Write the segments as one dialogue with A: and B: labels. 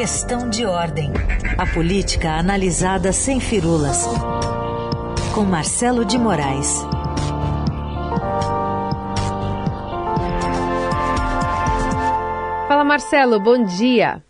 A: Questão de ordem. A política analisada sem firulas. Com Marcelo de Moraes.
B: Fala Marcelo, bom dia.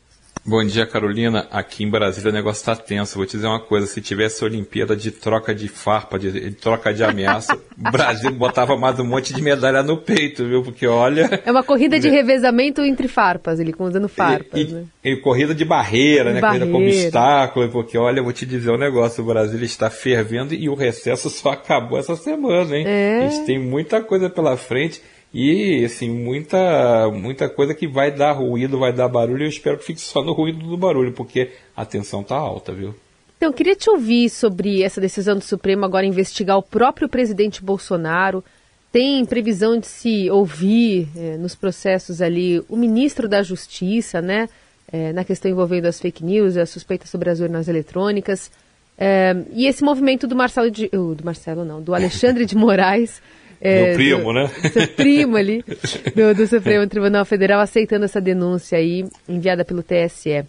C: Bom dia, Carolina. Aqui em Brasília o negócio está tenso. Vou te dizer uma coisa: se tivesse Olimpíada de troca de farpa, de, de troca de ameaça, o Brasil botava mais um monte de medalha no peito, viu? Porque olha.
B: É uma corrida de revezamento entre farpas, ele usando farpas,
C: e,
B: né?
C: E, corrida de barreira, né? Barreira. Corrida com obstáculo, porque olha, vou te dizer um negócio: o Brasil está fervendo e o recesso só acabou essa semana, hein? É. A gente tem muita coisa pela frente. E, assim, muita, muita coisa que vai dar ruído, vai dar barulho, eu espero que fique só no ruído do barulho, porque a tensão tá alta, viu?
B: Então, eu queria te ouvir sobre essa decisão do Supremo agora investigar o próprio presidente Bolsonaro. Tem previsão de se ouvir é, nos processos ali o ministro da Justiça, né? É, na questão envolvendo as fake news, a suspeita sobre as urnas eletrônicas. É, e esse movimento do Marcelo de, uh, do Marcelo não, do Alexandre de Moraes
C: é, Meu primo,
B: do,
C: né?
B: Seu primo ali, do, do Supremo Tribunal Federal, aceitando essa denúncia aí, enviada pelo TSE.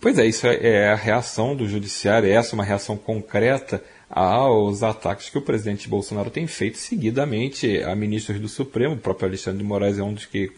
C: Pois é, isso é, é a reação do Judiciário, essa é uma reação concreta aos ataques que o presidente Bolsonaro tem feito seguidamente a ministros do Supremo. O próprio Alexandre de Moraes é um dos que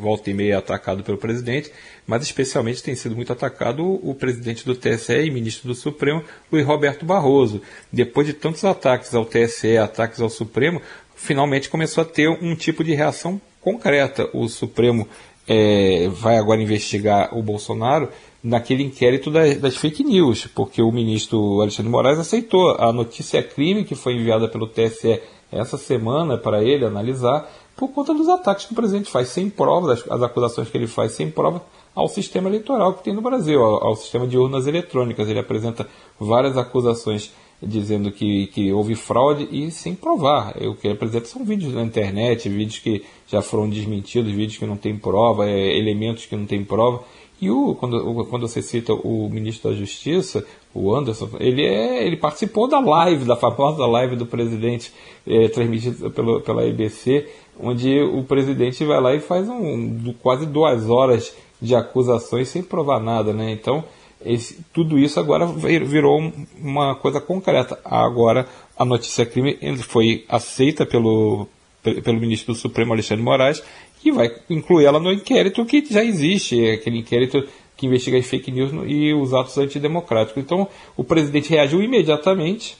C: volta e meia é atacado pelo presidente, mas especialmente tem sido muito atacado o presidente do TSE e ministro do Supremo, Luiz Roberto Barroso. Depois de tantos ataques ao TSE, ataques ao Supremo, finalmente começou a ter um tipo de reação concreta. O Supremo é, vai agora investigar o Bolsonaro naquele inquérito das, das, fake news, porque o ministro Alexandre Moraes aceitou a notícia crime que foi enviada pelo TSE essa semana para ele analisar por conta dos ataques que o presidente faz sem prova, as, as acusações que ele faz sem prova ao sistema eleitoral que tem no Brasil, ao, ao sistema de urnas eletrônicas. Ele apresenta várias acusações dizendo que, que houve fraude e sem provar. O que apresenta são vídeos na internet, vídeos que já foram desmentidos, vídeos que não têm prova, é, elementos que não têm prova. E o, quando, quando você cita o ministro da Justiça, o Anderson, ele, é, ele participou da live, da famosa live do presidente, é, transmitida pelo, pela IBC, onde o presidente vai lá e faz um, quase duas horas de acusações sem provar nada. Né? Então, esse, tudo isso agora virou uma coisa concreta. Agora, a notícia crime foi aceita pelo, pelo ministro do Supremo, Alexandre Moraes, que vai incluir ela no inquérito que já existe, é aquele inquérito que investiga as fake news e os atos antidemocráticos. Então, o presidente reagiu imediatamente,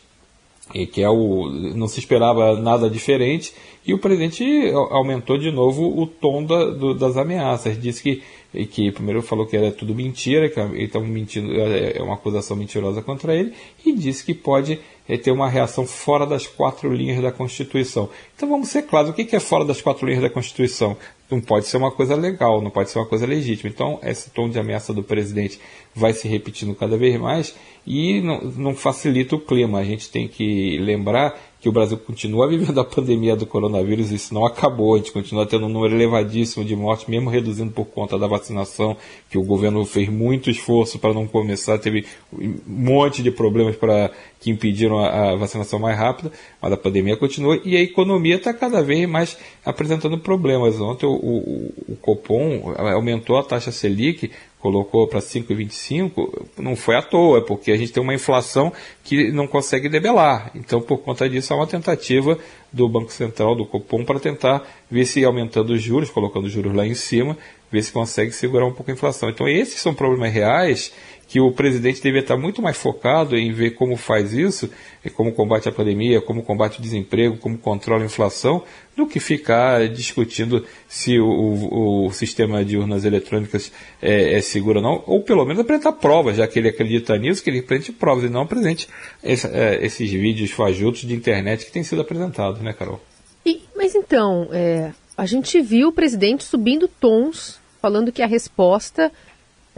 C: que é o, não se esperava nada diferente, e o presidente aumentou de novo o tom da, do, das ameaças. Disse que e que primeiro falou que era tudo mentira, que estão mentindo, é, é uma acusação mentirosa contra ele, e disse que pode é, ter uma reação fora das quatro linhas da Constituição. Então vamos ser claros, o que é fora das quatro linhas da Constituição? Não pode ser uma coisa legal, não pode ser uma coisa legítima. Então esse tom de ameaça do presidente vai se repetindo cada vez mais e não, não facilita o clima. A gente tem que lembrar que o Brasil continua vivendo a pandemia do coronavírus, isso não acabou, a gente continua tendo um número elevadíssimo de mortes, mesmo reduzindo por conta da vacinação, que o governo fez muito esforço para não começar, teve um monte de problemas para que impediram a, a, vacinação mais rápida, mas a pandemia continua e a economia está cada vez mais apresentando problemas. Ontem o, o, o Copom aumentou a taxa Selic colocou para 5,25, não foi à toa, é porque a gente tem uma inflação que não consegue debelar. Então, por conta disso, há uma tentativa do Banco Central, do Copom, para tentar ver se aumentando os juros, colocando os juros lá em cima, ver se consegue segurar um pouco a inflação. Então, esses são problemas reais que o presidente deveria estar muito mais focado em ver como faz isso, como combate a pandemia, como combate o desemprego, como controla a inflação, do que ficar discutindo se o, o, o sistema de urnas eletrônicas é, é, seguro ou não, ou pelo menos apresentar provas, já que ele acredita nisso, que ele apresente provas e não apresente esse, é, esses vídeos fajutos de internet que têm sido apresentados, né, Carol?
B: E, mas então, é, a gente viu o presidente subindo tons, falando que a resposta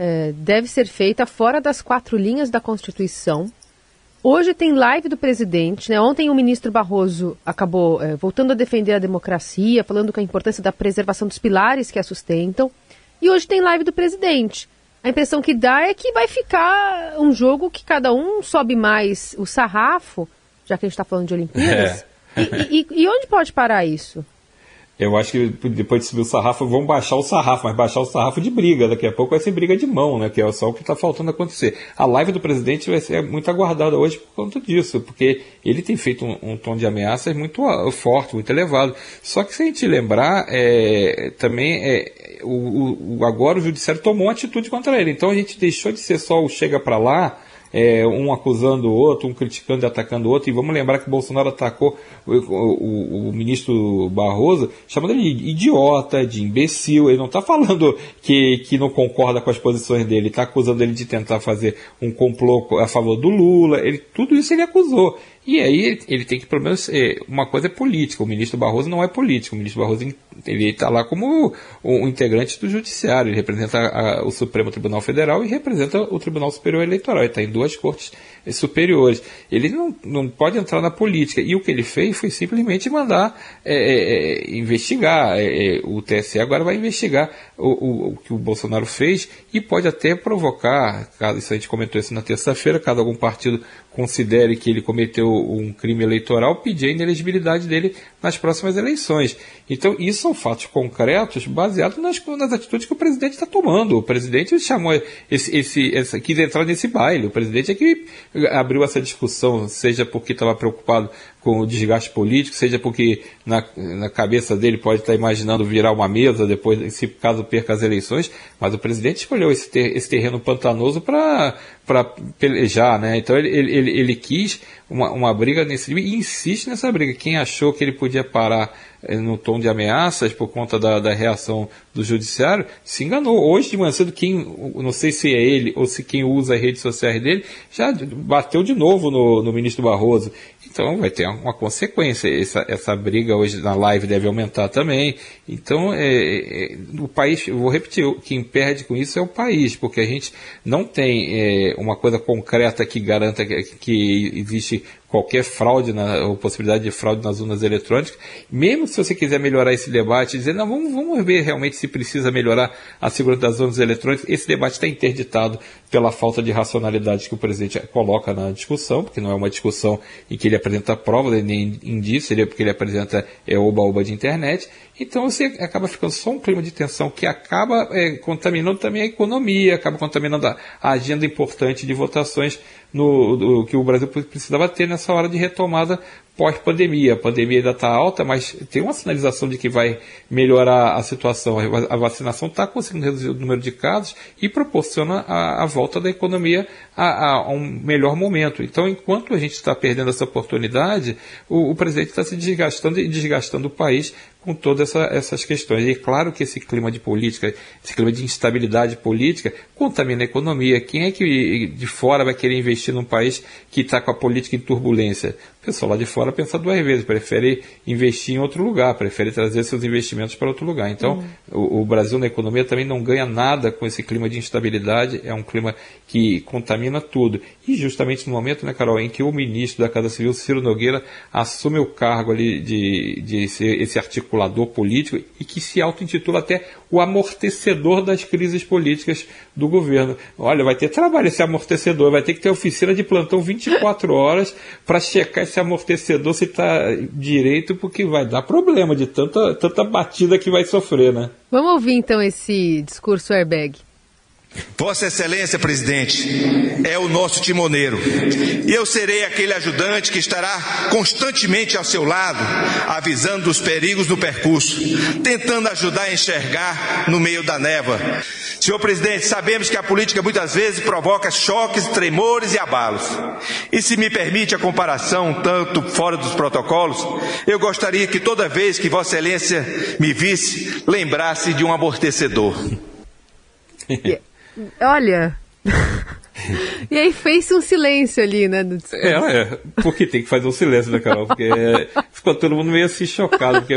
B: é, deve ser feita fora das quatro linhas da Constituição. Hoje tem live do presidente. Né? Ontem o ministro Barroso acabou é, voltando a defender a democracia, falando com a importância da preservação dos pilares que a sustentam. E hoje tem live do presidente. A impressão que dá é que vai ficar um jogo que cada um sobe mais o sarrafo, já que a gente está falando de Olimpíadas. É. E, e, e onde pode parar isso?
C: Eu acho que depois de subir o sarrafo, vão baixar o sarrafo, mas baixar o sarrafo de briga. Daqui a pouco vai ser briga de mão, né? Que é só o que está faltando acontecer. A live do presidente vai ser muito aguardada hoje por conta disso, porque ele tem feito um, um tom de ameaças muito forte, muito elevado. Só que se a gente lembrar, é, também é, o, o, agora o judiciário tomou uma atitude contra ele. Então a gente deixou de ser só o chega para lá é, um acusando o outro, um criticando e atacando o outro. E vamos lembrar que Bolsonaro atacou o, o, o ministro Barroso, chamando ele de idiota, de imbecil. Ele não está falando que, que não concorda com as posições dele, está acusando ele de tentar fazer um complô a favor do Lula. Ele, tudo isso ele acusou. E aí ele tem que, pelo menos, é, uma coisa é política. O ministro Barroso não é político. O ministro Barroso está lá como um integrante do judiciário. Ele representa a, o Supremo Tribunal Federal e representa o Tribunal Superior Eleitoral. Ele está em duas cortes superiores. Ele não, não pode entrar na política. E o que ele fez foi simplesmente mandar é, é, é investigar. É, o TSE agora vai investigar o, o, o, que o Bolsonaro fez e pode até provocar, caso isso a gente comentou isso na terça-feira, caso algum partido considere que ele cometeu um crime eleitoral, pedir a inelegibilidade dele nas próximas eleições. Então, isso são fatos concretos baseados nas, nas atitudes que o presidente está tomando. O presidente chamou esse, esse, essa, quis entrar nesse baile. O presidente é que abriu essa discussão, seja porque estava preocupado com o desgaste político, seja porque na, na cabeça dele pode estar imaginando virar uma mesa depois, se caso perca as eleições, mas o presidente escolheu esse, ter, esse terreno pantanoso para pelejar, né? Então ele, ele, ele quis uma, uma briga nesse e insiste nessa briga. Quem achou que ele podia parar eh, no tom de ameaças por conta da, da reação do judiciário se enganou. Hoje de manhã cedo, quem, não sei se é ele ou se quem usa as redes sociais dele, já bateu de novo no, no ministro Barroso. Então vai ter uma consequência. Essa, essa briga hoje na live deve aumentar também. Então é, é, o país, vou repetir, quem perde com isso é o país, porque a gente não tem é, uma coisa concreta que garanta que, que existe qualquer fraude, na, ou possibilidade de fraude nas urnas eletrônicas, mesmo se você quiser melhorar esse debate, dizer, não, vamos, vamos ver realmente se precisa melhorar a segurança das urnas eletrônicas, esse debate está interditado pela falta de racionalidade que o presidente coloca na discussão, porque não é uma discussão em que ele apresenta provas, nem indício, ele, porque ele apresenta é, oba-oba de internet, então você acaba ficando só um clima de tensão que acaba é, contaminando também a economia, acaba contaminando a, a agenda importante de votações no, do, que o Brasil precisava ter nessa hora de retomada pós-pandemia. A pandemia ainda está alta, mas tem uma sinalização de que vai melhorar a situação. A vacinação está conseguindo reduzir o número de casos e proporciona a, a volta da economia a, a, um melhor momento. Então, enquanto a gente está perdendo essa oportunidade, o, o presidente está se desgastando e desgastando o país com todas essa, essas questões. E é claro que esse clima de política, esse clima de instabilidade política, contamina a economia. Quem é que de fora vai querer investir num país que está com a política em turbulência? O pessoal lá de fora pensa duas vezes, prefere investir em outro lugar, prefere trazer seus investimentos para outro lugar. Então, uhum. o, o, Brasil na economia também não ganha nada com esse clima de instabilidade, é um clima que contamina tudo. E justamente no momento, né, Carol, em que o ministro da Casa Civil, Ciro Nogueira, assume o cargo ali de, de ser esse articulador político e que se auto-intitula até o amortecedor das crises políticas do governo. Olha, vai ter trabalho esse amortecedor, vai ter que ter oficina de plantão 24 horas para checar esse amortecedor se está direito, porque vai dar problema de tanta, tanta batida que vai sofrer, né?
B: Vamos ouvir então esse discurso airbag.
D: Vossa Excelência, presidente, é o nosso timoneiro. E eu serei aquele ajudante que estará constantemente ao seu lado, avisando dos perigos do percurso, tentando ajudar a enxergar no meio da névoa. Senhor presidente, sabemos que a política muitas vezes provoca choques, tremores e abalos. E se me permite a comparação, tanto fora dos protocolos, eu gostaria que toda vez que Vossa Excelência me visse, lembrasse de um amortecedor.
B: Yeah. Olha. e aí fez um silêncio ali, né?
C: É, é, porque tem que fazer um silêncio, né, Carol? Porque é, ficou todo mundo meio assim chocado, porque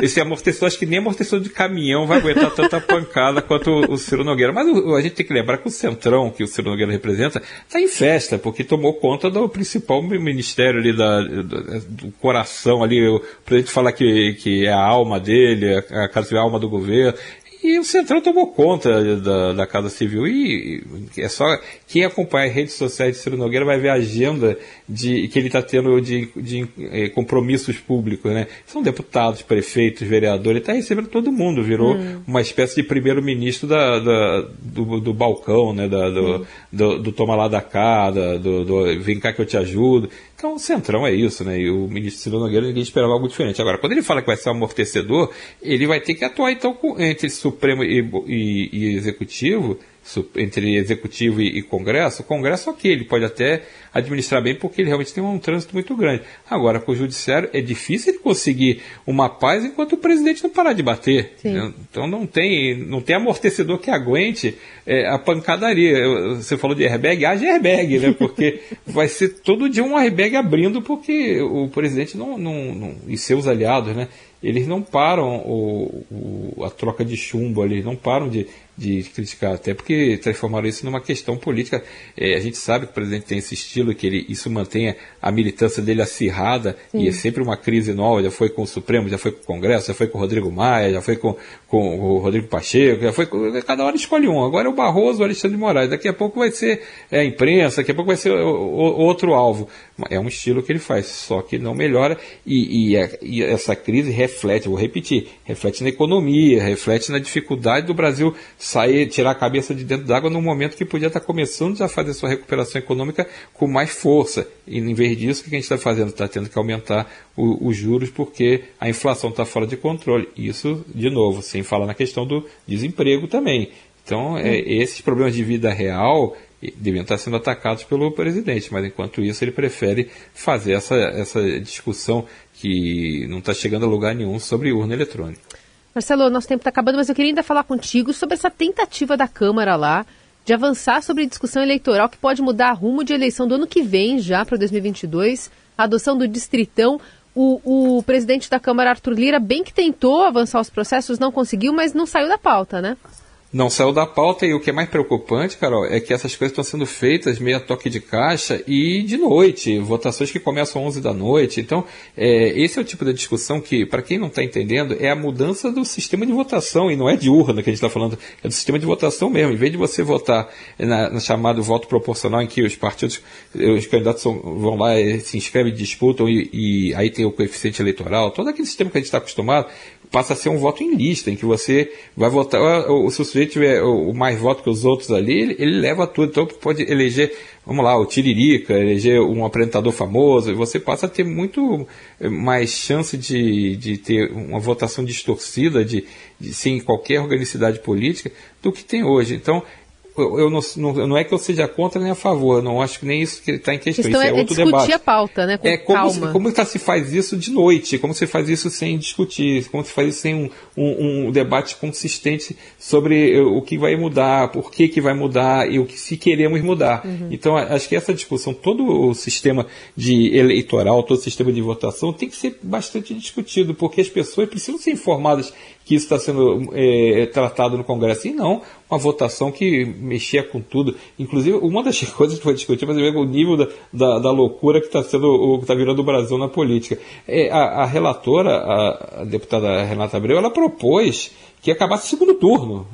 C: esse amortecedor, acho que nem amortecedor de caminhão vai aguentar tanta pancada quanto o, Ciro Nogueira. Mas o, a gente tem que lembrar que o Centrão, que o Ciro Nogueira representa, está em festa, porque tomou conta do principal ministério ali, da, do, do coração ali, o presidente fala que, que é a alma dele, a, a, a alma do governo, E o Centrão tomou conta da, da Casa Civil. E é só quem acompanha as redes sociais de Ciro Nogueira vai ver a agenda de, que ele está tendo de, de, de, compromissos públicos. Né? São deputados, prefeitos, vereadores, ele está recebendo todo mundo, virou hum. uma espécie de primeiro-ministro da, da do, do, balcão, né? Da, do, hum. do, do, toma lá da cá, do, do vem cá que eu te ajudo. Então o Centrão é isso, né? E o ministro Ciro Nogueira ninguém esperava algo diferente. Agora, quando ele fala que vai ser um amortecedor, ele vai ter que atuar então entre Supremo e, e, e Executivo entre executivo e, e congresso, o congresso ok, ele pode até administrar bem porque ele realmente tem um trânsito muito grande. Agora, com o judiciário é difícil ele conseguir uma paz enquanto o presidente não parar de bater. Né? Então não tem, não tem amortecedor que aguente é, a pancadaria. Você falou de airbag, haja airbag, né? Porque vai ser todo dia um airbag abrindo porque o presidente não, não, não e seus aliados, né? Eles não param o, o, a troca de chumbo ali, não param de, de criticar, até porque transformaram isso numa questão política. É, a gente sabe que o presidente tem esse estilo, que ele, isso mantenha a militância dele acirrada, Sim. e é sempre uma crise nova, já foi com o Supremo, já foi com o Congresso, já foi com o Rodrigo Maia, já foi com, com o Rodrigo Pacheco, já foi com, cada hora escolhe um. Agora é o Barroso, o Alexandre de Moraes, daqui a pouco vai ser é, a imprensa, daqui a pouco vai ser o, o, outro alvo. É um estilo que ele faz, só que não melhora, e, e, é, e essa crise reflete, vou repetir, reflete na economia, reflete na dificuldade do Brasil sair, tirar a cabeça de dentro d'água no momento que podia estar começando já a fazer sua recuperação econômica com mais força. E em vez disso, o que a gente está fazendo? Está tendo que aumentar o, os juros porque a inflação está fora de controle. Isso, de novo, sem falar na questão do desemprego também. Então, é, esses problemas de vida real deviam estar sendo atacados pelo presidente, mas enquanto isso ele prefere fazer essa, essa discussão que não está chegando a lugar nenhum sobre urna eletrônica.
B: Marcelo, nosso tempo está acabando, mas eu queria ainda falar contigo sobre essa tentativa da Câmara lá de avançar sobre a discussão eleitoral que pode mudar rumo de eleição do ano que vem, já para 2022, a adoção do distritão. O, o presidente da Câmara, Arthur Lira, bem que tentou avançar os processos, não conseguiu, mas não saiu da pauta, né?
C: Não saiu da pauta e o que é mais preocupante, Carol, é que essas coisas estão sendo feitas meio a toque de caixa e de noite, votações que começam às 11 da noite. Então, é, esse é o tipo de discussão que, para quem não está entendendo, é a mudança do sistema de votação e não é de urna que a gente está falando, é do sistema de votação mesmo. Em vez de você votar na, na chamado voto proporcional, em que os partidos, os candidatos são, vão lá, se inscrevem, disputam e, e aí tem o coeficiente eleitoral, todo aquele sistema que a gente está acostumado, passa a ser um voto em lista, em que você vai votar, se o sujeito tiver o mais voto que os outros ali, ele, ele leva tudo. Então pode eleger, vamos lá, o Tiririca, eleger um apresentador famoso, e você passa a ter muito eh, mais chance de, de ter uma votação distorcida, de, de sem qualquer organicidade política, do que tem hoje. Então, eu não, não, não, é que eu seja contra nem a favor, eu não acho que nem isso que está em questão. isso
B: é, é outro discutir debate. a pauta, né?
C: Com é como, se, como tá, se faz isso de noite, como se faz isso sem discutir, como se faz isso sem um, um, um, debate consistente sobre eh, o que vai mudar, por que, que vai mudar e o que se queremos mudar. Uhum. Então, acho que essa discussão, todo o sistema de eleitoral, todo o sistema de votação tem que ser bastante discutido, porque as pessoas precisam ser informadas que isso está sendo é, tratado no Congresso. E não uma votação que mexia com tudo. Inclusive, uma das coisas que foi discutida, mas é o nível da, da, da loucura que está sendo o que está virando o Brasil na política. É, a, a relatora, a, a deputada Renata Abreu, ela propôs que acabasse o segundo turno.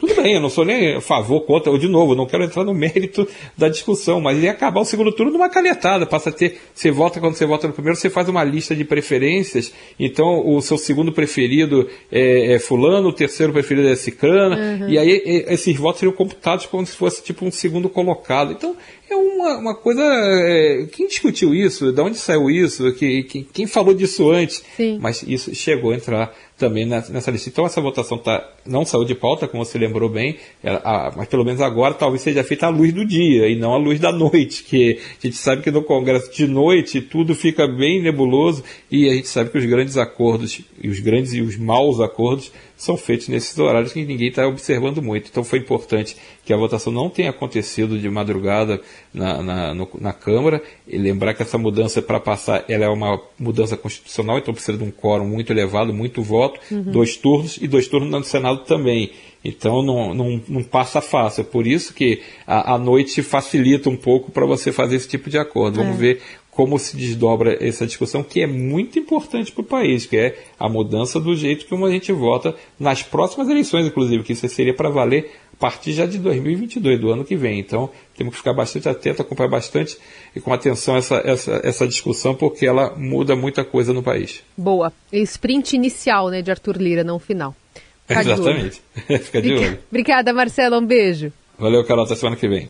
C: Tudo bem, eu não sou nem a favor, contra, ou de novo, não quero entrar no mérito da discussão, mas ia acabar o segundo turno numa canetada. Passa a ter, você vota quando você vota no primeiro, você faz uma lista de preferências, então o seu segundo preferido é, é fulano, o terceiro preferido é cicrana, uhum. e aí esses votos seriam computados como se fosse tipo um segundo colocado. Então, é uma, uma coisa. É, quem discutiu isso? De onde saiu isso? Que, que, quem falou disso antes?
B: Sim.
C: Mas isso chegou a entrar também nessa lista. Então essa votação tá, não saiu de pauta, como você lembrou bem, a, mas pelo menos agora talvez seja feita à luz do dia e não à luz da noite, que a gente sabe que no Congresso de noite tudo fica bem nebuloso e a gente sabe que os grandes acordos, e os grandes e os maus acordos, são feitos nesses horários que ninguém está observando muito. Então foi importante que a votação não tenha acontecido de madrugada na, na, no, na Câmara e lembrar que essa mudança para passar ela é uma mudança constitucional, então precisa de um quórum muito elevado, muito voto, uhum. dois turnos e dois turnos no Senado também. Então não, não, não passa fácil. É por isso que a, a noite facilita um pouco para você fazer esse tipo de acordo. É. Vamos ver como se desdobra essa discussão, que é muito importante para o país, que é a mudança do jeito como a gente vota nas próximas eleições, inclusive, que isso seria para valer a partir já de 2022, do ano que vem. Então, temos que ficar bastante atento, acompanhar bastante e com atenção essa, essa, essa discussão, porque ela muda muita coisa no país.
B: Boa. Sprint inicial, né, de Arthur Lira, não final.
C: Exatamente. Fica de olho.
B: Obrigada, Marcelo. Um beijo.
C: Valeu, Carol. Até semana que vem.